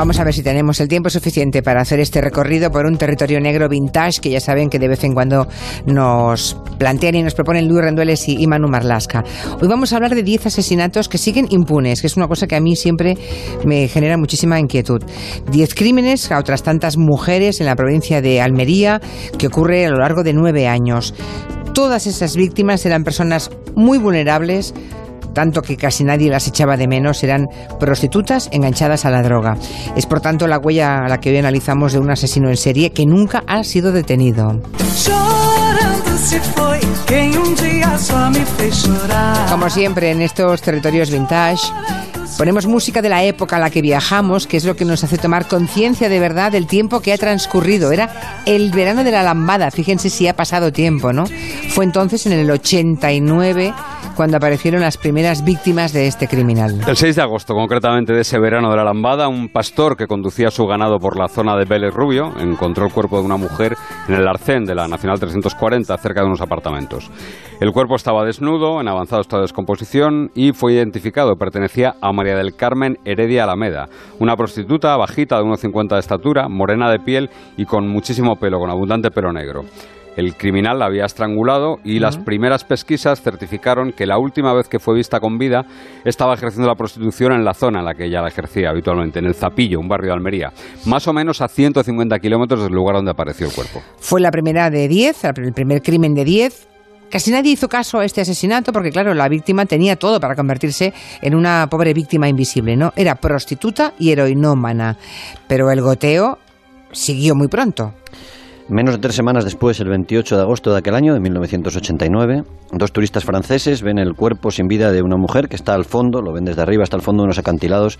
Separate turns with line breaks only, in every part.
Vamos a ver si tenemos el tiempo suficiente para hacer este recorrido por un territorio negro vintage que ya saben que de vez en cuando nos plantean y nos proponen Luis Rendueles y Manu Marlasca. Hoy vamos a hablar de 10 asesinatos que siguen impunes, que es una cosa que a mí siempre me genera muchísima inquietud. 10 crímenes a otras tantas mujeres en la provincia de Almería que ocurre a lo largo de nueve años. Todas esas víctimas eran personas muy vulnerables, tanto que casi nadie las echaba de menos, eran prostitutas enganchadas a la droga. Es por tanto la huella a la que hoy analizamos de un asesino en serie que nunca ha sido detenido. Como siempre en estos territorios vintage, Ponemos música de la época a la que viajamos, que es lo que nos hace tomar conciencia de verdad del tiempo que ha transcurrido. Era el verano de la lambada, fíjense si ha pasado tiempo, ¿no? Fue entonces en el 89 cuando aparecieron las primeras víctimas de este criminal.
El 6 de agosto, concretamente de ese verano de la lambada, un pastor que conducía su ganado por la zona de Vélez Rubio encontró el cuerpo de una mujer en el arcén de la Nacional 340, cerca de unos apartamentos. El cuerpo estaba desnudo, en avanzado estado de descomposición y fue identificado. Pertenecía a María del Carmen Heredia Alameda, una prostituta bajita de 1,50 de estatura, morena de piel y con muchísimo pelo, con abundante pelo negro. El criminal la había estrangulado y las primeras pesquisas certificaron que la última vez que fue vista con vida estaba ejerciendo la prostitución en la zona en la que ella la ejercía habitualmente, en el Zapillo, un barrio de Almería, más o menos a 150 kilómetros del lugar donde apareció el cuerpo.
Fue la primera de 10, el primer crimen de 10 Casi nadie hizo caso a este asesinato porque, claro, la víctima tenía todo para convertirse en una pobre víctima invisible, ¿no? Era prostituta y heroinómana. Pero el goteo siguió muy pronto.
Menos de tres semanas después, el 28 de agosto de aquel año, de 1989, dos turistas franceses ven el cuerpo sin vida de una mujer que está al fondo, lo ven desde arriba, hasta el fondo de unos acantilados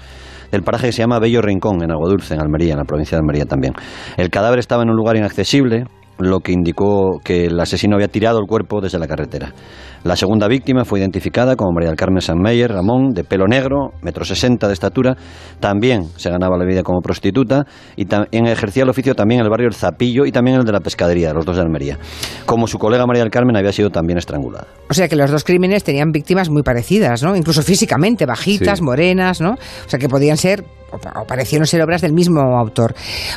del paraje que se llama Bello Rincón, en Agua Dulce, en Almería, en la provincia de Almería también. El cadáver estaba en un lugar inaccesible, lo que indicó que el asesino había tirado el cuerpo desde la carretera. La segunda víctima fue identificada como María del Carmen Sanmeyer Ramón, de pelo negro, metro sesenta de estatura. También se ganaba la vida como prostituta y ejercía el oficio también en el barrio El Zapillo y también el de la pescadería, los dos de Almería. Como su colega María del Carmen había sido también estrangulada.
O sea que los dos crímenes tenían víctimas muy parecidas, ¿no? Incluso físicamente, bajitas, morenas, ¿no? O sea que podían ser o parecieron ser obras del mismo autor.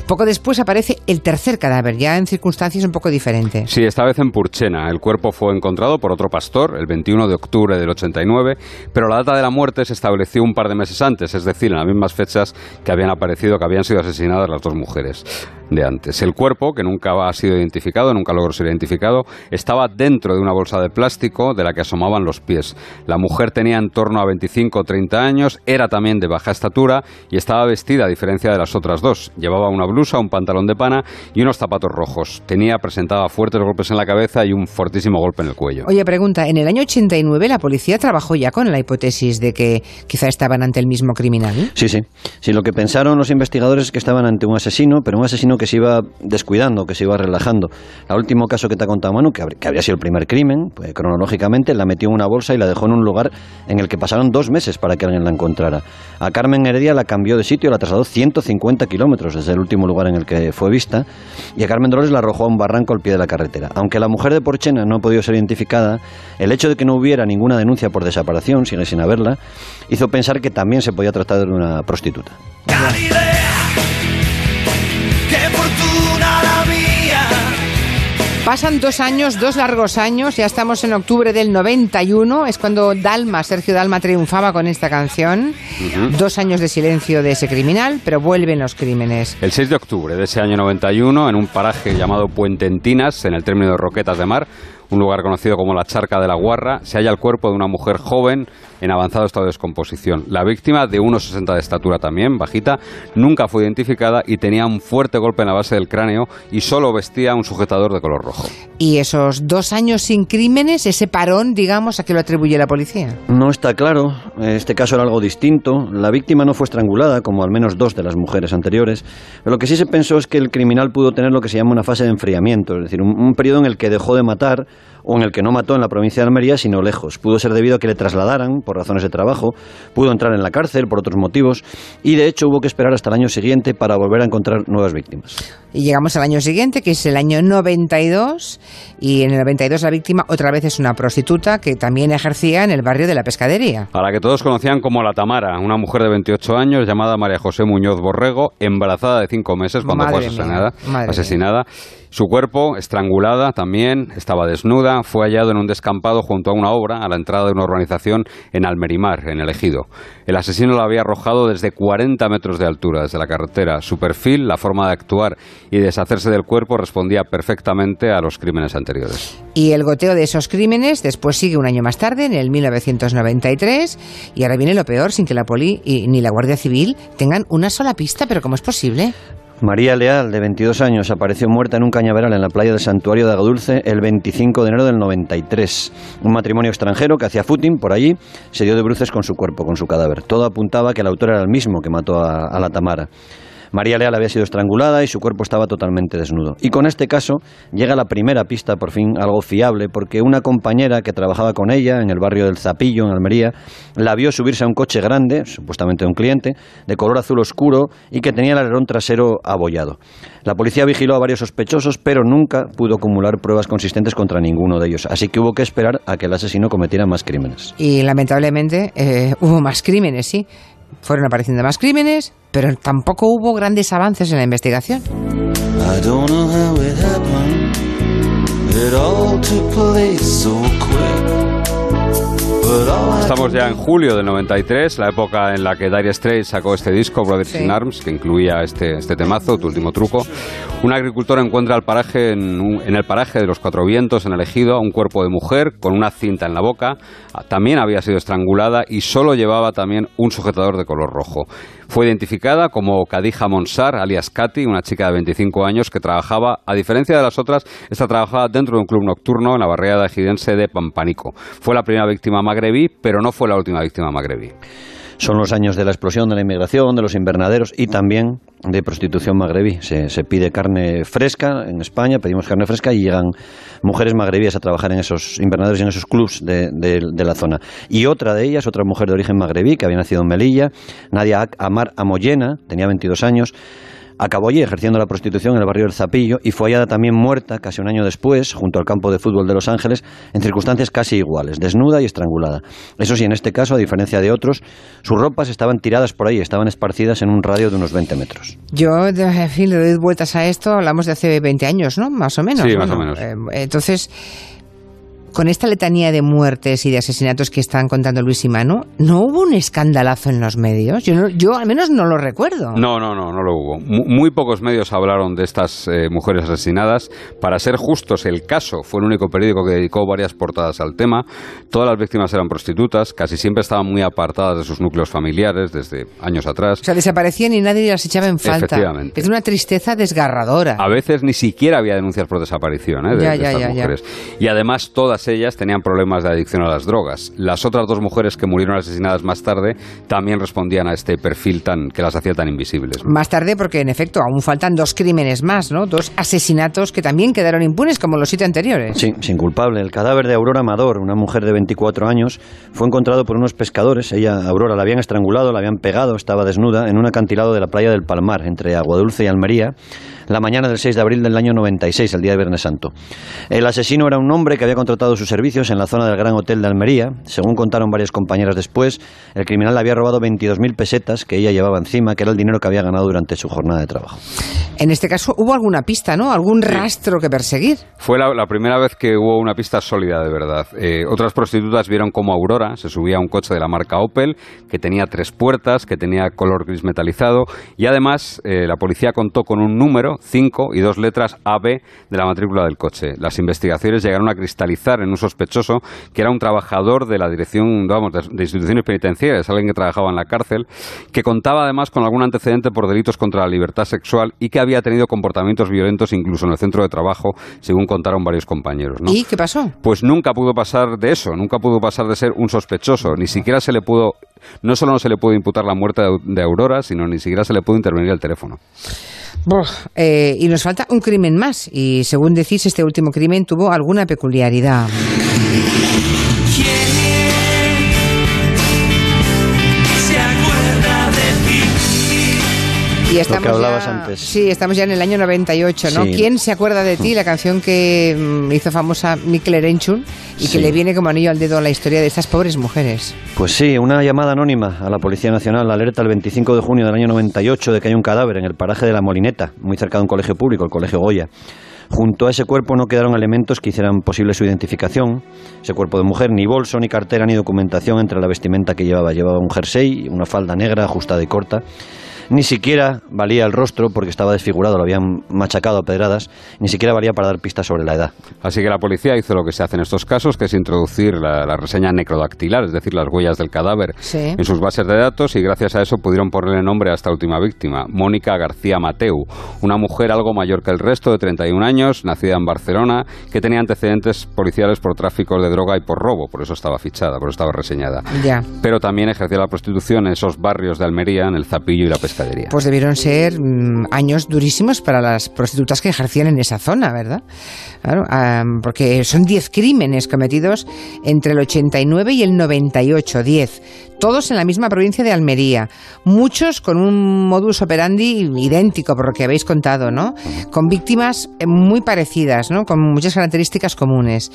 Poco después aparece el tercer cadáver, ya en circunstancias un poco diferentes.
Sí, esta vez en Purchena. El cuerpo fue encontrado por otro pastor el 21 de octubre del 89, pero la data de la muerte se estableció un par de meses antes, es decir, en las mismas fechas que habían aparecido, que habían sido asesinadas las dos mujeres de antes. El cuerpo, que nunca ha sido identificado, nunca logró ser identificado, estaba dentro de una bolsa de plástico de la que asomaban los pies. La mujer tenía en torno a 25 o 30 años, era también de baja estatura y estaba vestida a diferencia de las otras dos. Llevaba una blusa, un pantalón de pana y unos zapatos rojos. Tenía, presentaba fuertes golpes en la cabeza y un fortísimo golpe en el cuello.
Oye, pregunta, en el año 89 la policía trabajó ya con la hipótesis de que quizá estaban ante el mismo criminal.
Sí, sí. Sí, lo que pensaron los investigadores es que estaban ante un asesino, pero un asesino que se iba descuidando, que se iba relajando. El último caso que te ha contado Manu, que, habría sido el primer crimen, pues, cronológicamente, la metió en una bolsa y la dejó en un lugar en el que pasaron dos meses para que alguien la encontrara. A Carmen Heredia la cambió de sitio, la trasladó 150 kilómetros desde el último lugar en el que fue vista, y a Carmen Dolores la arrojó a un barranco al pie de la carretera. Aunque la mujer de Porchena no ha podido ser identificada, el hecho de que no hubiera ninguna denuncia por desaparición, sigue sin haberla, hizo pensar que también se podía tratar de una prostituta.
Pasan dos años, dos largos años, ya estamos en octubre del 91, es cuando Dalma, Sergio Dalma triunfaba con esta canción. Dos años de silencio de ese criminal, pero vuelven los crímenes.
El 6 de octubre de ese año 91, en un paraje llamado Puente Entinas, en el término de Roquetas de Mar, un lugar conocido como la Charca de la Guarra, se halla el cuerpo de una mujer joven en avanzado estado de descomposición. La víctima, de 1,60 de estatura también, bajita, nunca fue identificada y tenía un fuerte golpe en la base del cráneo y solo vestía un sujetador de color rojo.
¿Y esos dos años sin crímenes, ese parón, digamos, a qué lo atribuye la policía?
No está claro. Este caso era algo distinto. La víctima no fue estrangulada, como al menos dos de las mujeres anteriores. Pero lo que sí se pensó es que el criminal pudo tener lo que se llama una fase de enfriamiento, es decir, un, un periodo en el que dejó de matar o en el que no mató en la provincia de Almería, sino lejos. Pudo ser debido a que le trasladaran por razones de trabajo, pudo entrar en la cárcel por otros motivos y de hecho hubo que esperar hasta el año siguiente para volver a encontrar nuevas víctimas.
Y llegamos al año siguiente, que es el año 92, y en el 92 la víctima otra vez es una prostituta que también ejercía en el barrio de la pescadería.
A la que todos conocían como la Tamara, una mujer de 28 años llamada María José Muñoz Borrego, embarazada de cinco meses cuando fue asesinada. asesinada. Su cuerpo, estrangulada también, estaba desnuda, fue hallado en un descampado junto a una obra a la entrada de una urbanización en Almerimar, en el Ejido. El asesino la había arrojado desde 40 metros de altura, desde la carretera. Su perfil, la forma de actuar y deshacerse del cuerpo respondía perfectamente a los crímenes anteriores.
Y el goteo de esos crímenes después sigue un año más tarde, en el 1993, y ahora viene lo peor, sin que la poli y ni la Guardia Civil tengan una sola pista, pero ¿cómo es posible?
María Leal, de 22 años, apareció muerta en un cañaveral en la playa del Santuario de Agadulce el 25 de enero del 93. Un matrimonio extranjero que hacía footing por allí se dio de bruces con su cuerpo, con su cadáver. Todo apuntaba que el autor era el mismo que mató a, a la Tamara. María Leal había sido estrangulada y su cuerpo estaba totalmente desnudo. Y con este caso llega la primera pista, por fin, algo fiable, porque una compañera que trabajaba con ella en el barrio del Zapillo, en Almería, la vio subirse a un coche grande, supuestamente de un cliente, de color azul oscuro y que tenía el alerón trasero abollado. La policía vigiló a varios sospechosos, pero nunca pudo acumular pruebas consistentes contra ninguno de ellos. Así que hubo que esperar a que el asesino cometiera más crímenes.
Y lamentablemente eh, hubo más crímenes, sí fueron apareciendo más crímenes, pero tampoco hubo grandes avances en la investigación.
Estamos ya en julio del 93, la época en la que Dire Straits sacó este disco, Brothers in Arms, que incluía este, este temazo, Tu último truco. Un agricultor encuentra el paraje en, en, el paraje de los Cuatro Vientos, en el Ejido, un cuerpo de mujer con una cinta en la boca. También había sido estrangulada y solo llevaba también un sujetador de color rojo. Fue identificada como Kadija Monsar, alias Katy, una chica de 25 años que trabajaba, a diferencia de las otras, esta trabajaba dentro de un club nocturno en la barriada ejidense de Pampanico. Fue la primera víctima magrebí, pero no fue la última víctima magrebí.
Son los años de la explosión de la inmigración, de los invernaderos y también de prostitución magrebí. Se, pide carne fresca en España, pedimos carne fresca y llegan mujeres magrebíes a trabajar en esos invernaderos y en esos clubs de, de, la zona. Y otra de ellas, otra mujer de origen magrebí que había nacido en Melilla, Nadia Amar Amoyena, tenía 22 años, Acabó allí ejerciendo la prostitución en el barrio del Zapillo y fue hallada también muerta casi un año después, junto al campo de fútbol de Los Ángeles, en circunstancias casi iguales, desnuda y estrangulada. Eso sí, en este caso, a diferencia de otros, sus ropas estaban tiradas por ahí, estaban esparcidas en un radio de unos 20 metros.
Yo, en fin, le doy vueltas a esto, hablamos de hace 20 años, ¿no? Más o menos.
Sí, más o menos.
Eh, entonces con esta letanía de muertes y de asesinatos que están contando Luis y Manu, ¿no hubo un escandalazo en los medios? Yo, yo al menos no lo recuerdo.
No, no, no, no lo hubo. Muy, pocos medios hablaron de estas eh, mujeres asesinadas. Para ser justos, el caso fue el único periódico que dedicó varias portadas al tema. Todas las víctimas eran prostitutas, casi siempre estaban muy apartadas de sus núcleos familiares desde años atrás.
O sea, desaparecían y nadie las echaba en falta.
Efectivamente.
Es una tristeza desgarradora.
A veces ni siquiera había denuncias por desaparición ¿eh? de, estas mujeres. Y además todas ellas tenían problemas de adicción a las drogas. Las otras dos mujeres que murieron asesinadas más tarde también respondían a este perfil tan que las hacía tan invisibles.
Más tarde, porque en efecto aún faltan dos crímenes más, ¿no? Dos asesinatos que también quedaron impunes como los siete anteriores.
Sí, sin culpable. El cadáver de Aurora Amador, una mujer de 24 años, fue encontrado por unos pescadores. Ella, Aurora, la habían estrangulado, la habían pegado, estaba desnuda en un acantilado de la playa del Palmar, entre Aguadulce y Almería la mañana del 6 de abril del año 96, el día de Viernes Santo. El asesino era un hombre que había contratado sus servicios en la zona del Gran Hotel de Almería. Según contaron varias compañeras después, el criminal le había robado 22.000 pesetas que ella llevaba encima, que era el dinero que había ganado durante su jornada de trabajo.
En este caso hubo alguna pista, ¿no? Algún rastro que perseguir.
Fue la, primera vez que hubo una pista sólida de verdad. Eh, otras prostitutas vieron cómo Aurora se subía a un coche de la marca Opel, que tenía tres puertas, que tenía color gris metalizado, y además eh, la policía contó con un número 5 y dos letras AB de la matrícula del coche. Las investigaciones llegaron a cristalizar en un sospechoso que era un trabajador de la dirección vamos, de, instituciones penitenciarias, alguien que trabajaba en la cárcel, que contaba además con algún antecedente por delitos contra la libertad sexual y que había tenido comportamientos violentos incluso en el centro de trabajo, según contaron varios compañeros.
¿Y qué pasó?
Pues nunca pudo pasar de eso, nunca pudo pasar de ser un sospechoso, ni siquiera se le pudo, no solo no se le pudo imputar la muerte de Aurora, sino ni siquiera se le pudo intervenir el teléfono.
Eh, y nos falta un crimen más. Y según decís, este último crimen tuvo alguna peculiaridad. Y estamos
hablabas
ya,
antes.
Sí, estamos ya en el año 98, ¿no?
Sí.
¿Quién se acuerda de ti? La canción que mm, hizo famosa Mikel Erenchun y
Sí.
que le viene como anillo al dedo a la historia de estas pobres mujeres.
Pues sí, una llamada anónima a la Policía Nacional alerta el 25 de junio del año 98 de que hay un cadáver en el paraje de la Molineta, muy cerca de un colegio público, el Colegio Goya. Junto a ese cuerpo no quedaron elementos que hicieran posible su identificación. Ese cuerpo de mujer, ni bolso, ni cartera, ni documentación entre la vestimenta que llevaba. Llevaba un jersey, una falda negra, ajustada y corta. Ni siquiera valía el rostro porque estaba desfigurado, lo habían machacado a pedradas. Ni siquiera valía para dar pistas sobre la edad.
Así que la policía hizo lo que se hace en estos casos, que es introducir la, la reseña necrodactilar, es decir, las huellas del cadáver,
Sí.
en sus bases de datos y gracias a eso pudieron ponerle nombre a esta última víctima, Mónica García Mateu, una mujer algo mayor que el resto, de 31 años, nacida en Barcelona, que tenía antecedentes policiales por tráfico de droga y por robo, por eso estaba fichada, por eso estaba reseñada.
Ya.
Pero también ejercía la prostitución en esos barrios de Almería, en el Zapillo y la
Pues debieron ser mm, años durísimos para las prostitutas que ejercían en esa zona, ¿verdad? Claro, porque son 10 crímenes cometidos entre el 89 y el 98, 10. Todos en la misma provincia de Almería. Muchos con un modus operandi idéntico, por lo que habéis contado, ¿no? Con víctimas eh, muy parecidas, ¿no? Con muchas características comunes.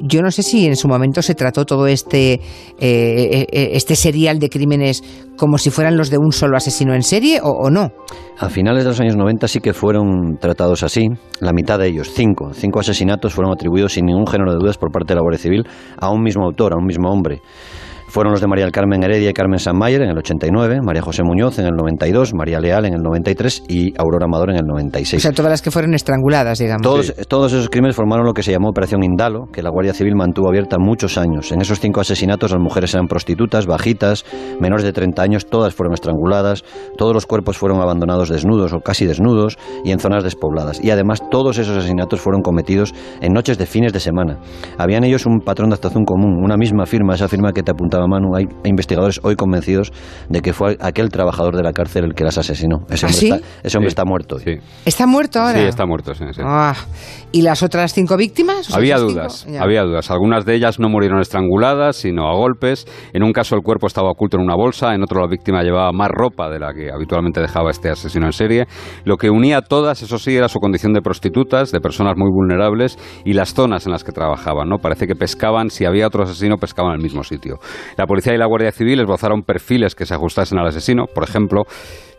Yo no sé si en su momento se trató todo este, eh, eh, este serial de crímenes como si fueran los de un solo asesino en serie o, no.
A finales de los años 90 sí que fueron tratados así. La mitad de ellos, cinco, cinco asesinatos fueron atribuidos sin ningún género de dudas por parte de la Guardia Civil a un mismo autor, a un mismo hombre. Fueron los de María del Carmen Heredia y Carmen Sanmayer en el 89, María José Muñoz en el 92, María Leal en el 93 y Aurora Amador en el 96.
O sea, todas las que fueron estranguladas, digamos.
Todos, todos esos crímenes formaron lo que se llamó Operación Indalo, que la Guardia Civil mantuvo abierta muchos años. En esos cinco asesinatos las mujeres eran prostitutas, bajitas, menores de 30 años, todas fueron estranguladas, todos los cuerpos fueron abandonados desnudos o casi desnudos y en zonas despobladas. Y además todos esos asesinatos fueron cometidos en noches de fines de semana. Habían ellos un patrón de actuación común, una misma firma, esa firma que te apuntaba Manu. Hay investigadores hoy convencidos de que fue aquel trabajador de la cárcel el que las asesinó. Ese
¿Ah,
hombre,
sí?
está, ese hombre
Sí,
está muerto.
Sí,
¿Está muerto ahora?
sí, está muerto, sí, sí.
Ah, ¿Y las otras cinco víctimas?
Había dudas, había dudas. Algunas de ellas no murieron estranguladas, sino a golpes. En un caso el cuerpo estaba oculto en una bolsa, en otro la víctima llevaba más ropa de la que habitualmente dejaba este asesino en serie. Lo que unía a todas, eso sí, era su condición de prostitutas, de personas muy vulnerables y las zonas en las que trabajaban. ¿no? Parece que pescaban, si había otro asesino, pescaban en el mismo sitio. La policía y la Guardia Civil esbozaron perfiles que se ajustasen al asesino. Por ejemplo,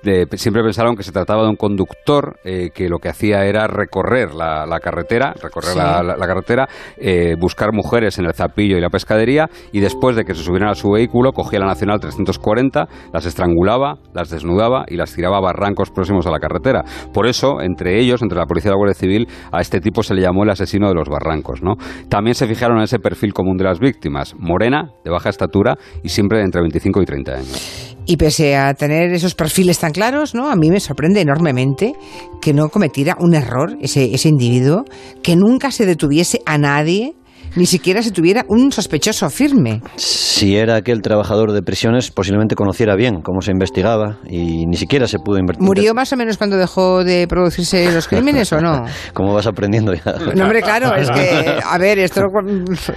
de- siempre pensaron que se trataba de un conductor eh, que lo que hacía era recorrer la, la carretera, recorrer
Sí.
la, la- la carretera, eh, buscar mujeres en el zapillo y la pescadería y después de que se subieran a su vehículo cogía la Nacional 340, las estrangulaba, las desnudaba y las tiraba a barrancos próximos a la carretera. Por eso, entre ellos, entre la policía y la Guardia Civil, a este tipo se le llamó el asesino de los barrancos. ¿no? También se fijaron en ese perfil común de las víctimas, morena, de baja estatura y siempre de entre 25 y 30 años.
Y pese a tener esos perfiles tan claros, ¿no? A mí me sorprende enormemente que no cometiera un error ese, ese individuo, que nunca se detuviese a nadie, ni siquiera se tuviera un sospechoso firme.
Si era aquel trabajador de prisiones, posiblemente conociera bien cómo se investigaba y ni siquiera se pudo invertir.
¿Murió más o menos cuando dejó de producirse los crímenes o no?
Como vas aprendiendo ya.
No, hombre, claro, es que, a ver, esto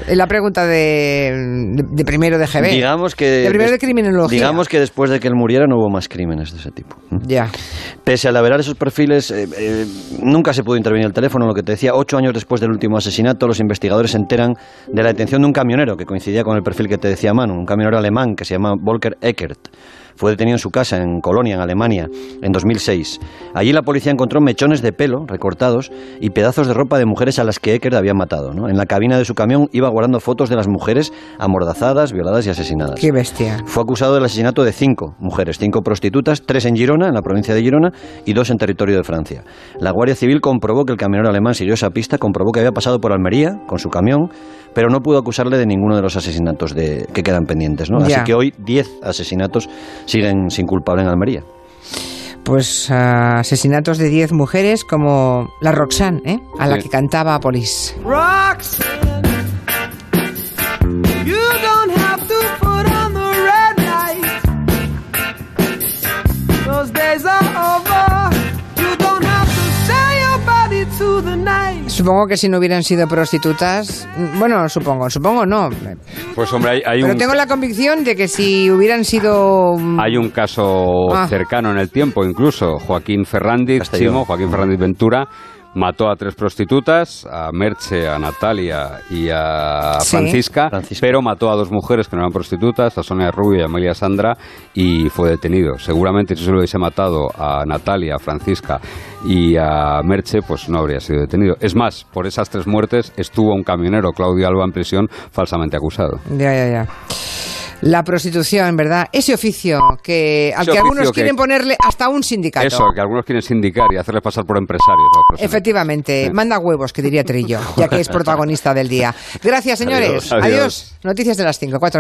es la pregunta de, de, de primero de GB.
Digamos que.
De primero de criminología.
Digamos que después de que él muriera no hubo más crímenes de ese tipo.
Ya.
Pese a laverar esos perfiles, eh, eh, nunca se pudo intervenir el teléfono. Lo que te decía, ocho años después del último asesinato, los investigadores se enteran de la detención de un camionero que coincidía con el perfil que te decía Manu, un camionero alemán que se llama Volker Eckert. Fue detenido en su casa en Colonia, en Alemania, en 2006. Allí la policía encontró mechones de pelo recortados y pedazos de ropa de mujeres a las que Eckert había matado. ¿no? En la cabina de su camión iba guardando fotos de las mujeres amordazadas, violadas y asesinadas.
Qué bestia.
Fue acusado del asesinato de cinco mujeres, cinco prostitutas, tres en Girona, en la provincia de Girona, y dos en territorio de Francia. La Guardia Civil comprobó que el camionero alemán siguió esa pista, comprobó que había pasado por Almería con su camión, pero no pudo acusarle de ninguno de los asesinatos de, que quedan pendientes. ¿no? Así que hoy diez asesinatos siguen sin culpable en Almería.
Pues ah, asesinatos de 10 mujeres como la Roxanne, ¿eh? a la
Sí.
que cantaba.
Roxanne,
Supongo que si no hubieran sido prostitutas, bueno, supongo, supongo no.
Pues hombre, hay, hay
Pero
un...
tengo la convicción de que si hubieran sido... mm,
Hay un caso
Ah.
cercano en el tiempo, incluso. Joaquín. Chimo, Joaquín Ferrandiz Ventura, mató a tres prostitutas, a Merche, a Natalia y a
Sí.
Francisca,
Francisca.
pero mató a dos mujeres que no eran prostitutas, a Sonia Rubio y a Amelia Sandra, y fue detenido. Seguramente si se lo hubiese matado a Natalia, a Francisca y a Merche, pues no habría sido detenido. Es más, por esas tres muertes estuvo un camionero, Claudio Alba, en prisión falsamente acusado.
Ya, ya, ya. La prostitución, ¿verdad? Ese oficio que al
Ese
que algunos
que-
quieren ponerle hasta un sindicato.
Eso, que algunos quieren sindicar y hacerles pasar por empresarios.
Efectivamente,
Sí.
manda huevos, que diría Trillo, ya que es protagonista del día. Gracias, señores.
Adiós. Adiós.
Adiós. Noticias de las 5,